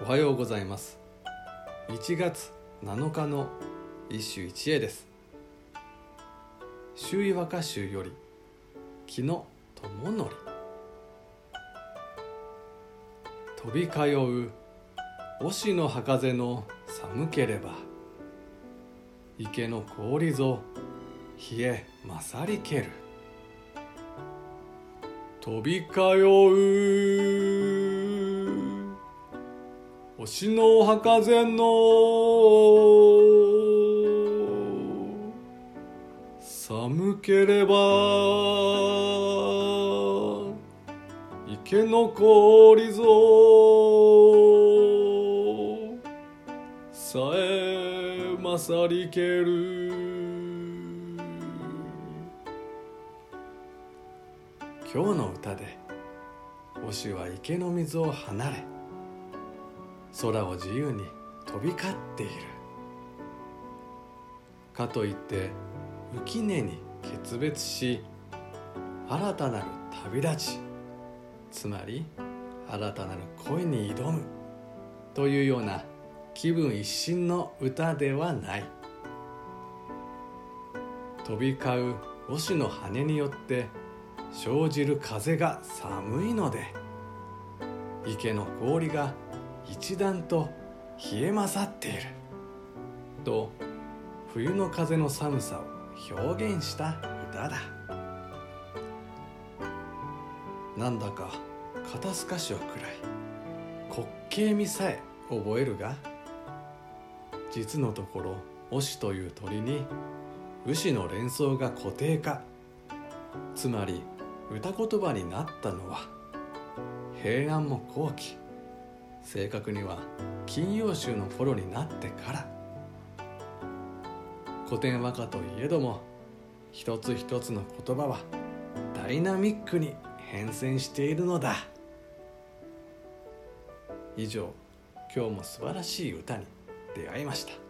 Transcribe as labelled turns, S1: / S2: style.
S1: おはようございます。1月7日の一首一会です。周囲和歌集より木の友則飛び通う押しの葉風の寒ければ池の氷ぞ冷え勝りける。飛び通う押しの葉風の寒ければ池の氷ぞ。さえ勝りける。今日の歌で推しは池の水を離れ空を自由に飛び交っている。かといって浮き根に決別し新たなる旅立ちつまり新たなる恋に挑むというような気分一新の歌ではない。飛び交う押しの羽によって生じる風が寒いので池の氷が一段と冷え勝っている。と冬の風の寒さを表現した歌だ。なんだか肩透かしをくらい。滑稽味さえ覚えるが実のところ「し」という鳥に牛の連想が固定化。つまり歌言葉になったのは平安も後期。正確には金曜週の頃になってから。古典和歌といえども一つ一つの言葉はダイナミックに変遷しているのだ。以上今日も素晴らしい歌に出会いました。